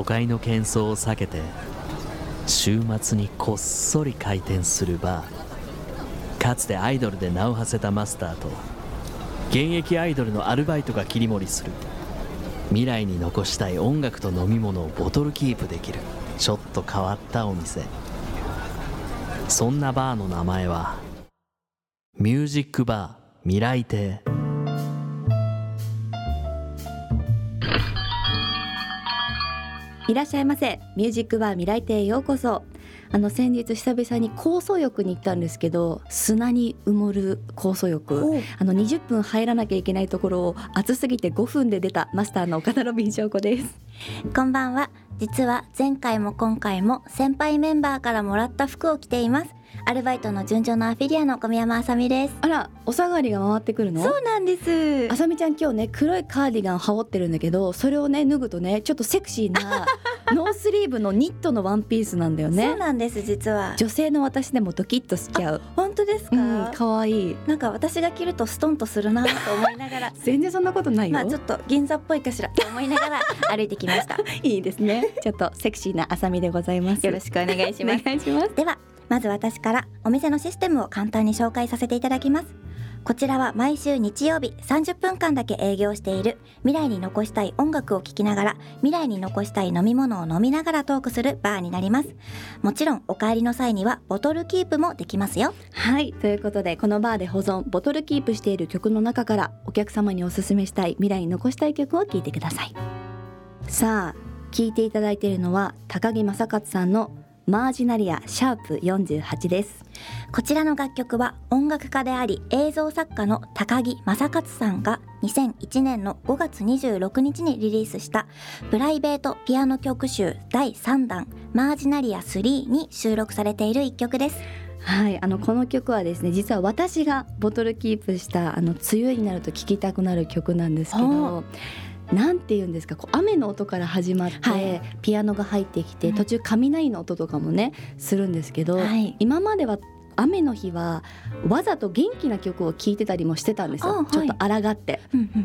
都会の喧騒を避けて週末にこっそり開店するバー。かつてアイドルで名を馳せたマスターと現役アイドルのアルバイトが切り盛りする未来に残したい音楽と飲み物をボトルキープできる。ちょっと変わったお店。そんなバーの名前はミュージックバー未来亭。いらっしゃいませ。ミュージックバー未来亭へようこそ。あの先日久々に酵素浴に行ったんですけど砂に埋もる酵素浴。あの20分入らなきゃいけないところを暑すぎて5分で出たマスターの岡田ロビン翔子です。こんばんは。実は前回も今回も先輩メンバーからもらった服を着ていますアルバイトの純情のアフィリアの小宮山あさみです。あらお下がりが回ってくるの？そうなんです。あさみちゃん今日ね黒いカーディガン羽織ってるんだけどそれをね脱ぐとねちょっとセクシーな ノースリーブのニットのワンピースなんだよね。そうなんです実は。女性の私でもドキッとしちゃう。本当ですか、うん、かわいい。なんか私が着るとストンとするなと思いながら。全然そんなことないよ、まあちょっと銀座っぽいかしら。と思いながら歩いてきました。いいですね。ちょっとセクシーなあさみでございます。よろしくお願いします。お願いします。ではまず私からお店のシステムを簡単に紹介させていただきます。こちらは毎週日曜日30分間だけ営業している未来に残したい音楽を聴きながら未来に残したい飲み物を飲みながらトークするバーになります。もちろんお帰りの際にはボトルキープもできますよ。はいということでこのバーで保存ボトルキープしている曲の中からお客様におすすめしたい未来に残したい曲を聴いてください。さあ聴いていただいているのは高木正勝さんのマージナリアシャープ48です。こちらの楽曲は音楽家であり映像作家の高木正勝さんが2001年の5月26日にリリースしたプライベートピアノ曲集第3弾マージナリア3に収録されている一曲です。はい、あのこの曲はですね実は私がボトルキープしたあの梅雨になると聴きたくなる曲なんですけどなんて言うんですかこう雨の音から始まって、はい。ピアノが入ってきてうん。途中雷の音とかもねするんですけど、はい。今までは雨の日はわざと元気な曲を聴いてたりもしてたんですよ、あはい。ちょっと抗って。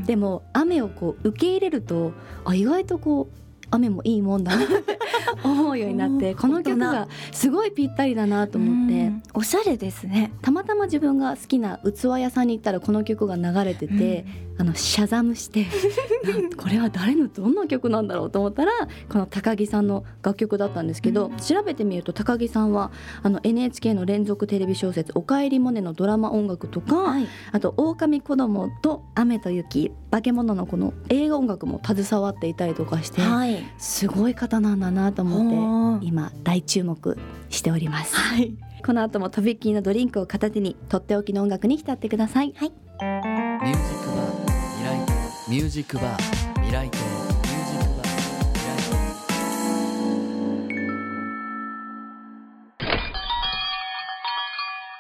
でも雨をこう受け入れるとあ意外とこう雨もいいもんだなって思うようになってこの曲がすごいぴったりだなと思って。うん。おしゃれですね。たまたま自分が好きな器屋さんに行ったらこの曲が流れてて、あのシャザムして これは誰のどんな曲なんだろうと思ったらこの高木さんの楽曲だったんですけど、うん。調べてみると高木さんはあの NHK の連続テレビ小説「おかえりモネ」のドラマ音楽とか、はい。あと「狼子供と雨と雪」「化け物」のこの映画音楽も携わっていたりとかして、はいすごい方なんだなと思って今大注目しております。はいこの後もとびっきりのドリンクを片手にとっておきの音楽に浸ってください。ミュージックバー未来亭ミュージックバー未来亭ミュージックバー未来亭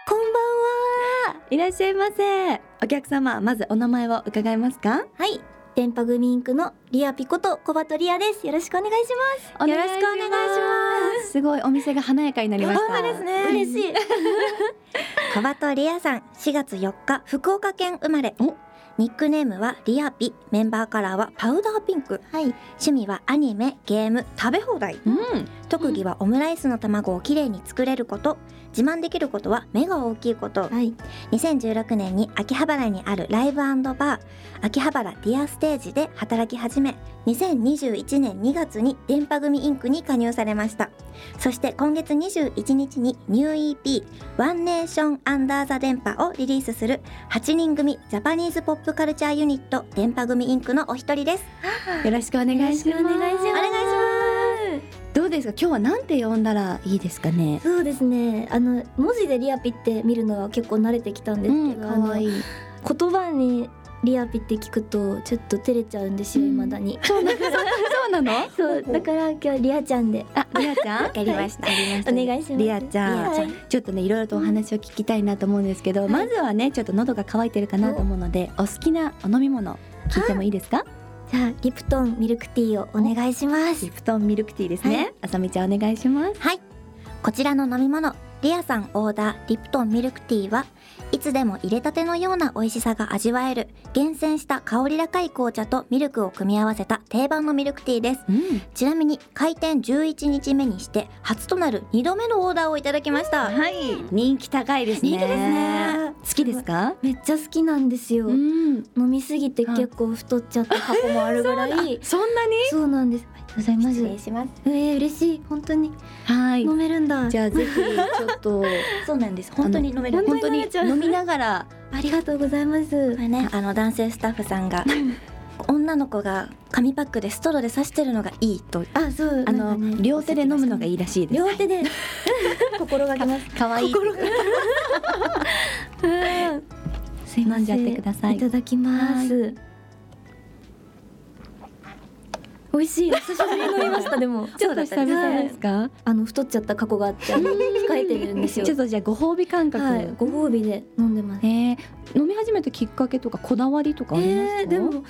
こんばんはいらっしゃいませ。お客様、まずお名前を伺えますか？はい電波組インクのリアピこと小鳩リアです。よろしくお願いします。よろしくお願いします。す。すごいお店が華やかになりました。ですね。嬉しい。小鳩リアさん4月4日福岡県生まれ。お。ニックネームはリアピ。メンバーカラーはパウダーピンク。はい。趣味はアニメゲーム食べ放題。うん。特技はオムライスの卵をきれいに作れること。自慢できることは目が大きいこと、はい。2016年に秋葉原にあるライブバー。秋葉原ディアステージで働き始め。2021年2月に電波組インクに加入されました。そして今月21日にニュー EP「ワンネーションアンダーザ電波をリリースする。8人組ジャパニーズポップカルチャーユニット電波組インクのお一人です。よろしくお願いします。ですか。今日はなんて呼んだらいいですかね？そうですねあの文字でリアピって見るのは結構慣れてきたんですけど、あのいい。言葉にリアピって聞くとちょっと照れちゃうんですよ、うん未だにそうなの？そうだから今日リアちゃんであ、リアちゃん？わかりましたお願いしますリアちゃん。はいちょっとねいろいろとお話を聞きたいなと思うんですけど、まずはねちょっと喉が渇いてるかなと思うのでお好きなお飲み物聞いてもいいですか？じゃあリプトンミルクティーをお願いします。リプトンミルクティーですね、あさみちゃんお願いしますはいこちらの飲み物リアさんオーダーリプトンミルクティーはいつでも入れたてのような美味しさが味わえる厳選した香り高い紅茶とミルクを組み合わせた定番のミルクティーです。うん。ちなみに開店11日目にして初となる2度目のオーダーをいただきました。はい。人気高いですね。人気ですね。好きですか？めっちゃ好きなんですよ、ん。飲みすぎて結構太っちゃった過去もあるぐらい。そんなに？そうなんですございます。失礼します。えー、嬉しい。本当に。はい。飲めるんだ。じゃあぜひちょっと そうなんです。本当に飲める。本当に飲みながら。ありがとうございます。これねあの男性スタッフさんが女の子が紙パックでストローで刺してるのがいいと。あそう。あの、ね両手で飲むのがいいらしいです。両手で。心がけます。可愛いす。いません。飲んじゃってください。いただきます美味しい。久しぶりに飲みました。でも。ちょっと久々ですか？あの太っちゃった過去があって控えてるんですよ。ちょっとじゃあご褒美感覚、はい。ご褒美で飲んでます。えー飲み始めたきっかけとかこだわりとかありますか、えー、でも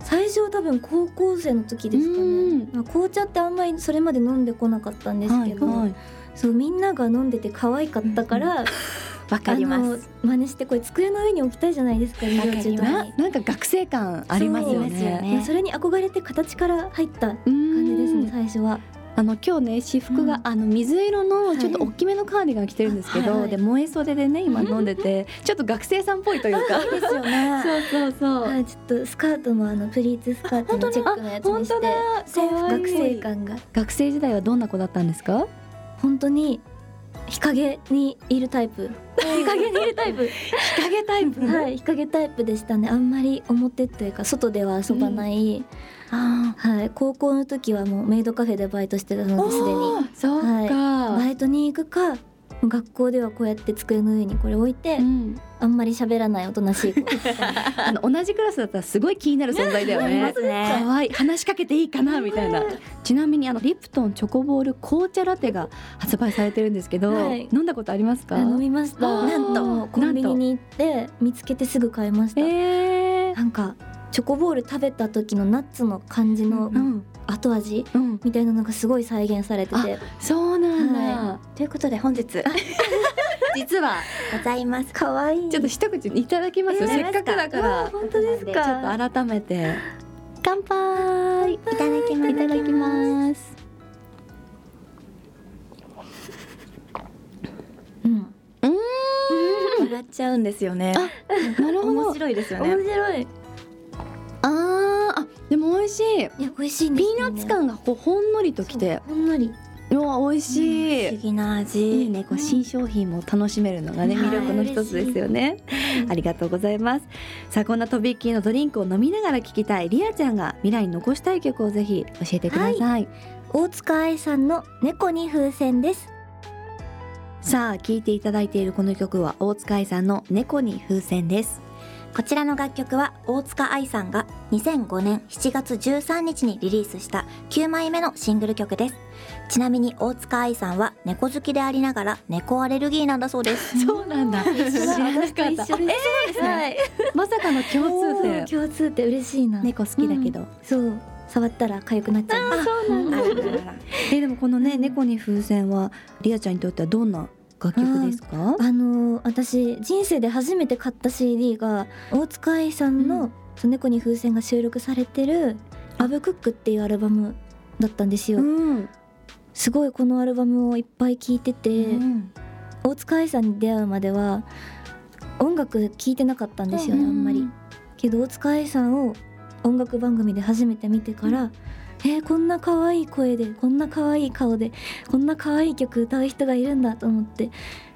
最初多分高校生の時ですかうん。ねまあ紅茶ってあんまりそれまで飲んでこなかったんですけど、はいはい。そうみんなが飲んでて可愛かったから、わかります。真似してこれ机の上に置きたいじゃないですか授業中とかなんか学生感ありますよね。ね。まあそれに憧れて形から入った感感じですね最初は。あの今日ね私服が、うん。あの水色のい。ちょっと大きめのカーディガン着てるんですけど、はい。はいで萌え袖でね今飲んでてちょっと学生さんっぽいというか。ですよね。そうそうそう、はいちょっとスカートもあのプリーツスカートのチェックのやつにして制服学生感が。学生時代はどんな子だったんですか？本当に日陰にいるタイプ日陰にいるタイプ。日陰タイプ？はい日陰タイプでしたね。あんまり表というか外では遊ばない、あはい高校の時はもうメイドカフェでバイトしてたーのですでに。あそうか、バイトに行くか学校ではこうやって机の上にこれ置いて、うん。あんまり喋らないおとなしい子。あの同じクラスだったらすごい気になる存在だよ ね。可愛い。話しかけていいかなみたいな。ちなみにあのリプトンチョコボール紅茶ラテが発売されてるんですけど、はい。飲んだことありますか？あ飲みました。なんと。コンビニに行って見つけてすぐ買いました、えー。なんかチョコボール食べた時のナッツの感じのうん。後味うん、みたいなのがすごい再現されてて。そうなんだ。はということで本日。実は。ございます。可愛い。ちょっと一口いただきますよ。えーせっかくだから。本当ですちょかっと改めて。乾杯。いいただきます。ただきます。うん。笑っちゃうんですよね。なるほど。面。白いですよね。面白いあーあでも美味しい。いや美味しいんでピすよねーナッツ感がこうほんのりときて、ほんのりうわ美味しい。不思議な味いいね、こう新商品も楽しめるのがね、はい魅力の一つですよね。ありがとうございます。さあ、こんなとびっきりのドリンクを飲みながら聴きたいリアちゃんが未来に残したい曲をぜひ教えてください。大塚愛さんの猫に風船ですさあ、聴いていただいているこの曲は大塚愛さんの猫に風船です。こちらの楽曲は大塚愛さんが2005年7月13日にリリースした9枚目のシングル曲です。ちなみに大塚愛さんは猫好きでありながら猫アレルギーなんだそうです。そうなんだ。知らなかった。一緒ですはい。まさかの共通点。共通って嬉しいな。猫好きだけど。そう。触ったら痒くなっちゃう。そうなんあららららえ、でもこのね、猫に風船はリアちゃんにとってはどんな楽曲ですか？あのー私人生で初めて買った CD が大塚愛さんの「その猫に風船」が収録されてる「ラブクック」っていうアルバムだったんですよ、うん。すごいこのアルバムをいっぱい聴いてて、うん。大塚愛さんに出会うまでは音楽聴いてなかったんですよね、あんまり。けど大塚愛さんを音楽番組で初めて見てから、えーこんな可愛い声でこんな可愛い顔でこんな可愛い曲歌う人がいるんだと思って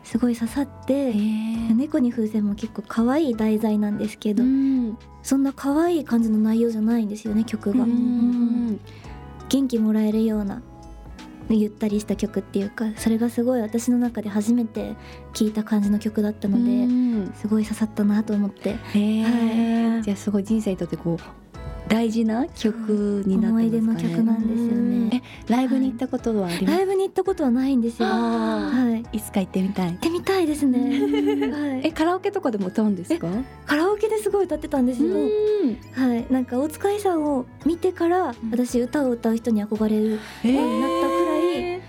すごい刺さって「猫に風船」も結構可愛い題材なんですけど、うん。そんな可愛い感じの内容じゃないんですよね曲が。元気もらえるようなゆったりした曲っていうかそれがすごい私の中で初めて聴いた感じの曲だったので、うん。すごい刺さったなと思って。へえ、じゃあすごい人生にとってこう大事な曲になってますかね。思い出の曲なんですよね。えライブに行ったことはあります？ライブに行ったことはないんですよ。あはい。行いつか行ってみたい。ってみたいですね、はい、えカラオケとかでも歌うんですか？カラオケですごい歌ってたんですよ、うん。はい。なんか大塚愛さんを見てから私歌を歌う人に憧れるへようになったくらい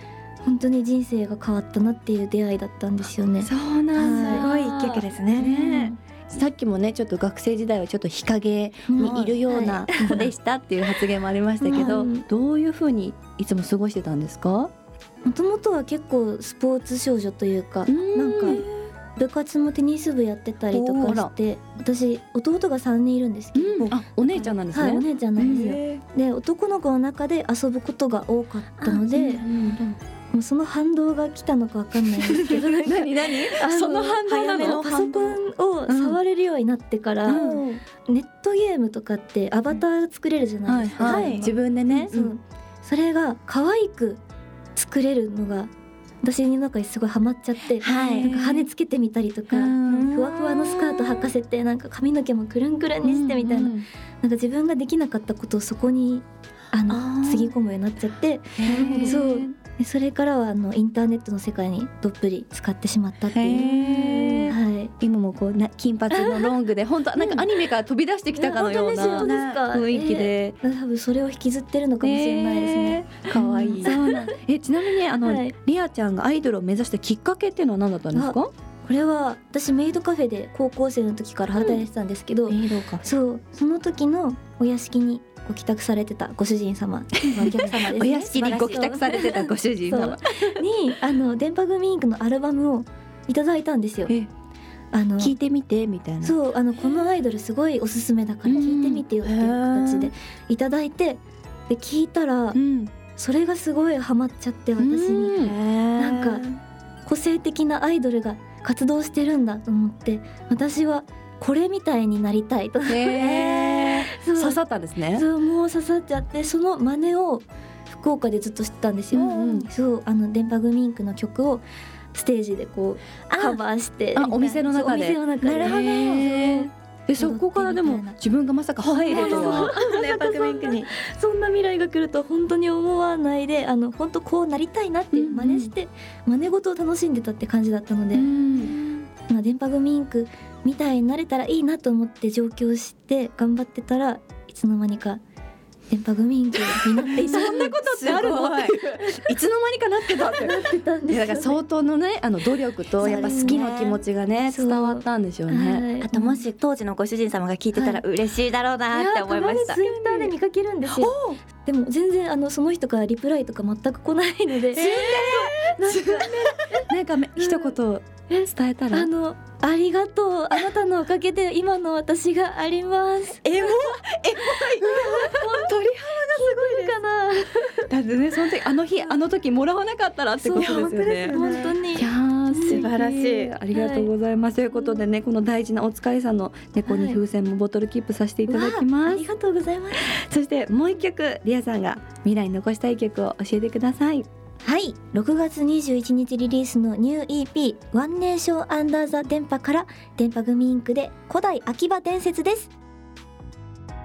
本当に人生が変わったなっていう出会いだったんですよね。そうなんだ。すごい一曲ですね。ねさっきもねちょっと学生時代はちょっと日陰にい。るような子でしたっていう発言もありましたけど、うん。どういうふうにいつも過ごしてたんですか？もともとは結構スポーツ少女というかなんか部活もテニス部やってたりとかして私弟が3人いるんですけど、うん、あお姉ちゃんなんですね。はいお姉ちゃんなんですよ。へで男の子の中で遊ぶことが多かったので、ーもうその反動が来たのかわかんないんですけど 何何？あその反動なの？パソコンを触れるようになってから、うんネットゲームとかってアバター作れるじゃなはいいですか。はい、自分でね。そうそれが可愛く作れるのが私の中にすごいハマっちゃって、はい。なんか羽つけてみたりとか、うん。ふわふわのスカート履かせてなんか髪の毛もくるんくるんにしてみたいな,、うんなんか自分ができなかったことをそこにあのつぎ込むようになっちゃってそうでそれからはあのインターネットの世界にどっぷり使ってしまったっていう。はい今もこうな金髪のロングで 本当なんかアニメから飛び出してきたかのような雰囲気で。多分それを引きずってるのかもしれないですね。えー。可愛い。そうなん。えちなみにあの、はいリアちゃんがアイドルを目指したきっかけっていうのは何だったんですか？これは私メイドカフェで高校生の時から働いてたんですけど、イドか。そうその時のお屋敷にご帰宅されてたご主人様、まあお客様ですね。お屋敷にご帰宅されてた ご主人様。にあの電波組インクのアルバムをいただいたんですよ。えあの聞いてみてみたいな。そうあのこのアイドルすごいおすすめだから聞いてみてよっていう形でいただいてで聞いたらうん。それがすごいハマっちゃって私に。ななんか個性的なアイドルが活動してるんだと思って私はこれみたいになりたいと。へそうー刺さったんですね。そうもう刺さっちゃってその真似を福岡でずっとしてたんですよ。うんうん。そうあの電波グミンクの曲をステージでこうカバーしてあお店の中で。なるほど。でそこからでも自分がまさか入るとは。電波グミンクに。そんな未来が来ると本当に思わないであの本当こうなりたいなって真似して、真似事を楽しんでたって感じだったので、うん。まあ、電波グミインクみたいになれたらいいなと思って上京して頑張ってたらいつの間にか電波グミインクになっていた。そんなことってあるの？い。つの間にかなってたって。なってたんですよいやだから相当のねあの努力とやっぱ好きの気持ちがねそう。伝わったんでしょうね。はい。あともし当時のご主人様が聞いてたら嬉しいだろうなって思いました。ツイッターで見かけるんですよ。でも全然あのその人からリプライとか全く来ないので、なんかめ一言伝えたら？あのありがとう。あなたのおかげで今の私があります。エモ？エモい。鳥いいかな？肌だってねその時あの日あの時もらわなかったらってことですよね。本当に。いやー素晴らしい。ありがとうございます、ということでねこの大事なお疲れさんの猫に風船もボトルキープさせていただきます、ありがとうございます。そしてもう一曲リアさんが未来に残したい曲を教えてくださいはい。6月21日リリースのニュー EP「ワンネーションアンダーザ電波から電波組インクで古代秋葉伝説です。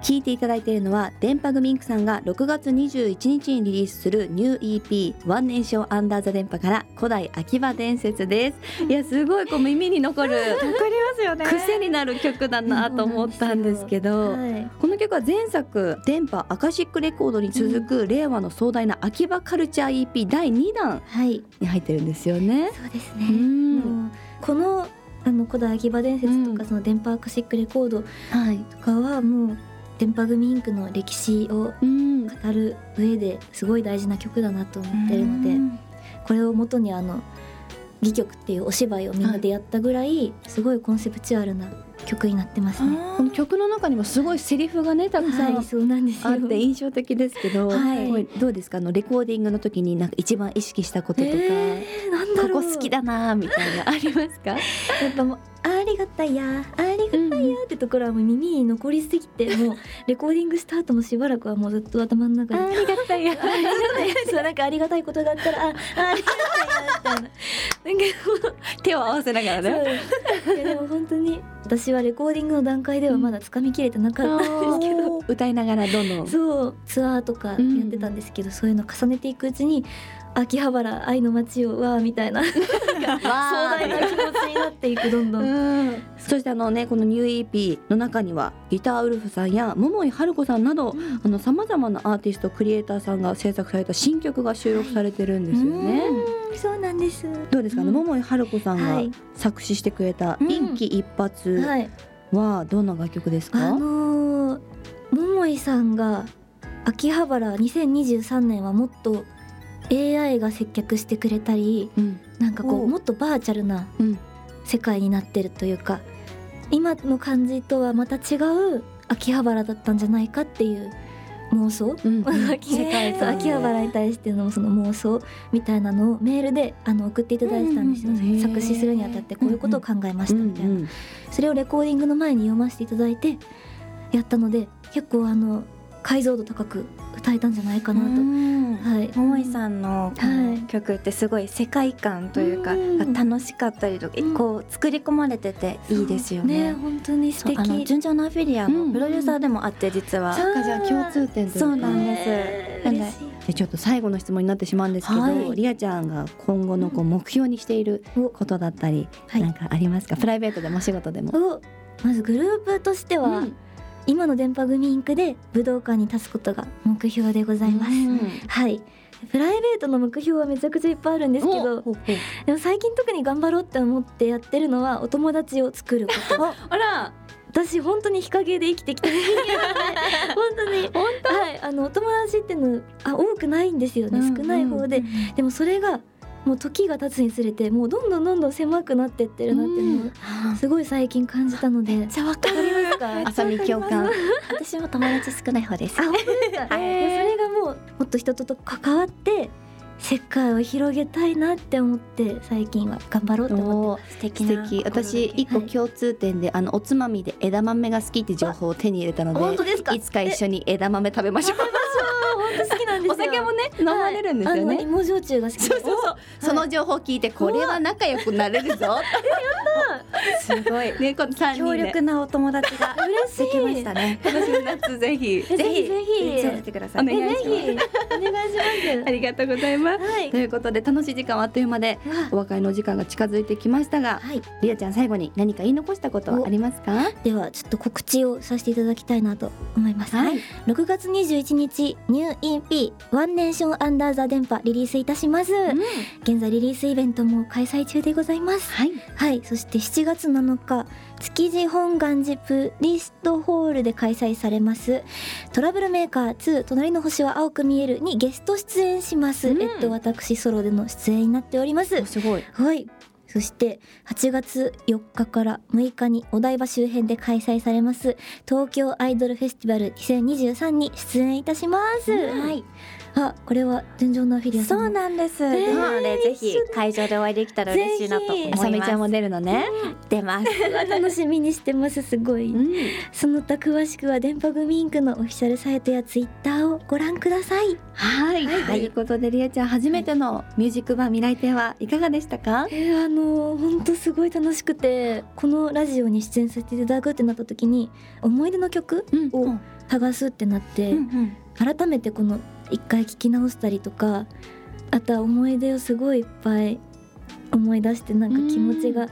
聴いていただいているのは電波組インクさんが6月21日にリリースするニュー EP「ワンネーションアンダーザ電波から古代秋葉伝説です。いやすごいこう耳に残るわかりますよね。癖になる曲だなと思ったんですけどはい。この曲は前作「電波アカシックレコード」に続く令和の壮大な秋葉カルチャー EP 第2弾はい。に入ってるんですよね。そうですね。うん。このあの古代秋葉伝説とか、うん。その電波アカシックレコードはい、とかはもう電波組インクの歴史をうん語る上ですごい大事な曲だなと思ってるので、これを元にあの戯曲っていうお芝居をみんなでやったぐらい、すごいコンセプチュアルな曲になってますね。この曲の中にもすごいセリフがねたくさんはい、そうなんですよ。あって印象的ですけど、はいどうですか？あのレコーディングの時になんか一番意識したこととか、えー、なんだろうここ好きだなみたいなありますか？やっぱもうありがたいやあやってところはもう耳に残りすぎて もうレコーディングスタートもしばらくはもうずっと頭の中でりがたい や。そうなんかありがたいことがあったらああありがたいなみたいな手を合わせながらねいやでも本当に私はレコーディングの段階ではまだ掴みきれてなかったんですけど、歌いながらどんどんそうツアーとかやってたんですけど、そういうの重ねていくうちに秋葉原愛の街をわーみたいな 壮大な気持ちになっていくどんどん。うんそしてあのねこのニュー EP の中にはギターウルフさんや桃井春子さんなどあの様々なアーティストクリエイターさんが制作された新曲が収録されてるんですよね。そうなんです。どうですか？ね、うん桃井春子さんがはい作詞してくれたうん一気一発はい。はどんな楽曲ですか？あのー、桃井さんが秋葉原2023年はもっと AI が接客してくれたりうん。なんかこおう。もっとバーチャルなうん。世界になってるというか今の感じとはまた違う秋葉原だったんじゃないかっていう妄想。うん。秋 世界観。秋葉原に対してのその妄想みたいなのをメールであの送っていただいてたんですよ、うんうんうん。へー作詞するにあたってこういうことを考えましたみたいな、うんうん。それをレコーディングの前に読ませていただいてやったので結構あの解像度高く歌えたんじゃないかなと、はい。桃井さんの曲ってすごい世界観というかうん。楽しかったりとかうん。こう作り込まれてていいですよね。ね本当に素敵。あの純情のアフィリアうん。のプロデューサーでもあって実は、そっかじゃあ共通点そうなんです。ねなんでちょっと最後の質問になってしまうんですけど、はい。リアちゃんが今後のこう目標にしていることだったり、はい。なんかありますか？プライベートでもお仕事でも。お。まずグループとしては、うん今の電波組インクで武道館に立つことが目標でございます、うん。はい。プライベートの目標はめちゃくちゃいっぱいあるんですけどおでも最近特に頑張ろうって思ってやってるのはお友達を作ること。あら。私本当に日陰で生きてきた 本当に。本はい。あのお友達っていうのあ多くないんですよね、うん。少ない方で、でもそれがもう時が経つにつれてもうどんどんどんどん狭くなってってるなっていうのをすごい最近感じたので、めっちゃわかわかります。かあさみ共感。私も友達少ない方です。あ本当それがもうもっと人とと関わって世界を広げたいなって思って最近は頑張ろうって思ってお素敵な素敵。私一個はい。共通点で、あのおつまみで枝豆が好きって情報を手に入れたので本当ですか。いつか一緒に枝豆食べましょう。本 当好きなんですよお酒もね飲まれるんですよね、芋焼酎が好き。そうそうそう、その情報聞いてこれは仲良くなれるぞ すごい。ねこの三人強で力なお友達が 嬉しい。できましたね。今年の夏ぜひ。ぜひ。ぜひ。連れてください。お願いします。ぜひお願いします。ありがとうございます。はい。ということで楽しい時間はあっという間でお別れの時間が近づいてきましたがはい。リアちゃん最後に何か言い残したことはありますか？ではちょっと告知をさせていただきたいなと思います、はい。6月21日ニュー EP ワンネーションアンダーザ電波リリースいたします、現在リリースイベントも開催中でございます。はい。はい。そして7月7日築地本願寺プリストホールで開催されます。トラブルメーカー2隣の星は青く見えるにゲスト出演します、うん。えっと私ソロでの出演になっております。おすごい。はい。そして8月4日から6日にお台場周辺で開催されます。東京アイドルフェスティバル2023に出演いたします、はいあこれは純情のアフィリアさんそうもなんです。ーですのでぜひ会場でお会いできたら嬉しいなと思います。あさみちゃんも出るのね出ます。楽しみにしてます。すごい、うん。その他詳しくは電波組インクのオフィシャルサイトやツイッターをご覧ください。はい、ということでりえちゃん初めてのミュージックバー未来亭はいかがでしたか？えー、あの本当すごい楽しくて。このラジオに出演させていただくってなった時に思い出の曲をうん。探すってなって、うん。改めてこの一回聞き直したりとかあとは思い出をすごいいっぱい思い出してなんか気持ちが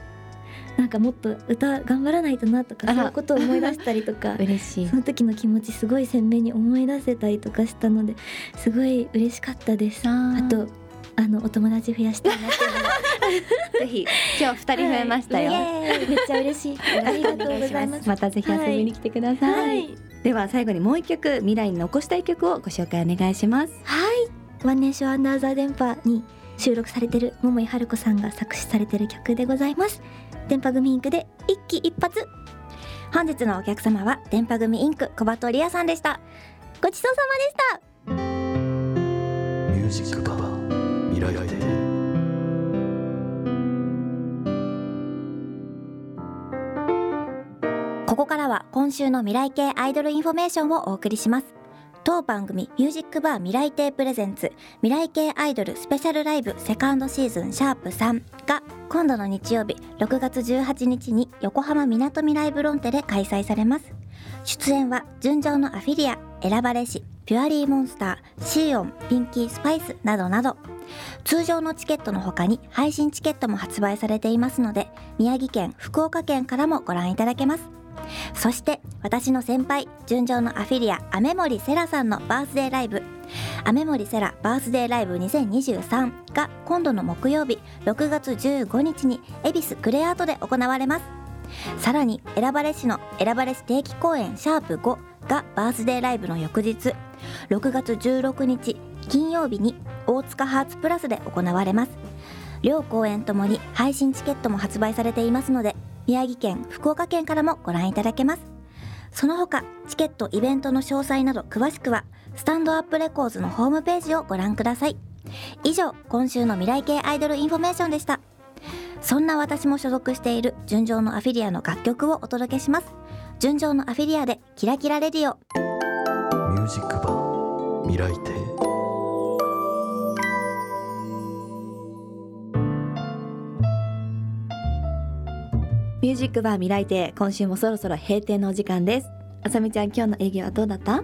なんかもっと歌頑張らないとなとかそういうことを思い出したりとか 嬉しい。その時の気持ちすごい鮮明に思い出せたりとかしたのですごい嬉しかったです。ああとあのお友達増やしたいなっていうのはぜひ今日二人増えましたよ、はいめっちゃ嬉しい。ありがとうございます。またぜひ遊びに来てください、はい。では最後にもう一曲未来に残したい曲をご紹介お願いしますはい。ワンネーションアンダーザ電波に収録されてる桃井春子さんが作詞されてる曲でございます。電波組インクで一気一発。本日のお客様は電波組インク小鳩リアさんでした。ごちそうさまでした。ミュージックバー未来亭ここからは今週の未来系アイドルインフォメーションをお送りします。当番組ミュージックバー未来亭プレゼンツ未来系アイドルスペシャルライブセカンドシーズンシャープ3が今度の日曜日6月18日に横浜みなとみらいブロンテで開催されます。出演は純情のアフィリア選ばれしピュアリーモンスターシーオンピンキースパイスなどなど。通常のチケットの他に配信チケットも発売されていますので宮城県福岡県からもご覧いただけます。そして私の先輩純情のアフィリア雨森セラさんのバースデーライブ。雨森セラバースデーライブ2023が今度の木曜日6月15日に恵比寿クレアートで行われます。さらに選ばれしの選ばれし定期公演シャープ5がバースデーライブの翌日6月16日金曜日に大塚ハーツプラスで行われます。両公演ともに配信チケットも発売されていますので宮城県福岡県からもご覧いただけます。その他チケットイベントの詳細など詳しくはスタンドアップレコーズのホームページをご覧ください。以上今週の未来系アイドルインフォメーションでした。そんな私も所属している純情のアフィリアの楽曲をお届けします。純情のアフィリアでキラキラレディオ。ミュージックバー未来亭ジックバー未来亭。今週もそろそろ閉店のお時間です。あさみちゃん今日の営業はどうだった？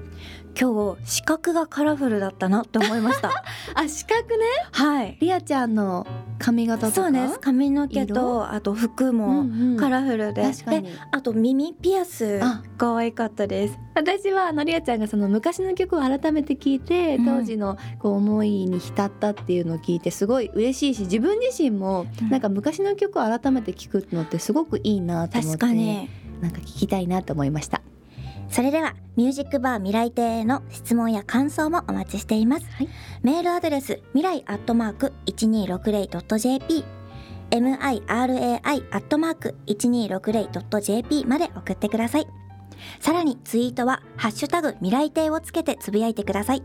今日視覚がカラフルだったなって思いました。あ視覚ね。はい。リアちゃんの髪型とか？そうです。髪の毛とあと服もカラフルで、確かに。であと耳ピアスあ。可愛かったです。私はあのリアちゃんがその昔の曲を改めて聞いてうん。当時のこう思いに浸ったっていうのを聞いてすごい嬉しいし自分自身もうん。なんか昔の曲を改めて聞くのってすごくいいなと思って確かに。なんか聞きたいなと思いましたそれではミュージックバー未来亭への質問や感想もお待ちしています、はい。メールアドレス未来アットマーク 1260.jp mirai アットマーク 1260.jp まで送ってください。さらにツイートはハッシュタグ未来亭をつけてつぶやいてください。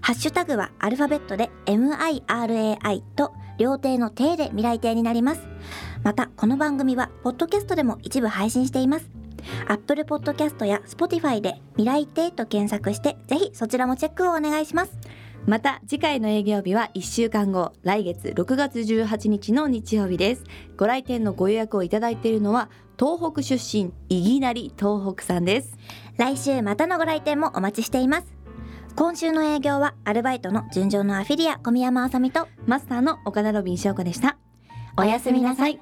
ハッシュタグはアルファベットで mirai と両亭の亭で未来亭になります。またこの番組はポッドキャストでも一部配信しています Apple Podcast や Spotify で未来亭と検索してぜひそちらもチェックをお願いします。また次回の営業日は1週間後来月6月18日の日曜日です。ご来店のご予約をいただいているのは東北出身いぎなり東北さんです。来週またのご来店もお待ちしています。今週の営業はアルバイトの純情のアフィリア小宮山あさみとマスターの岡田ロビン翔子でした。おやすみなさい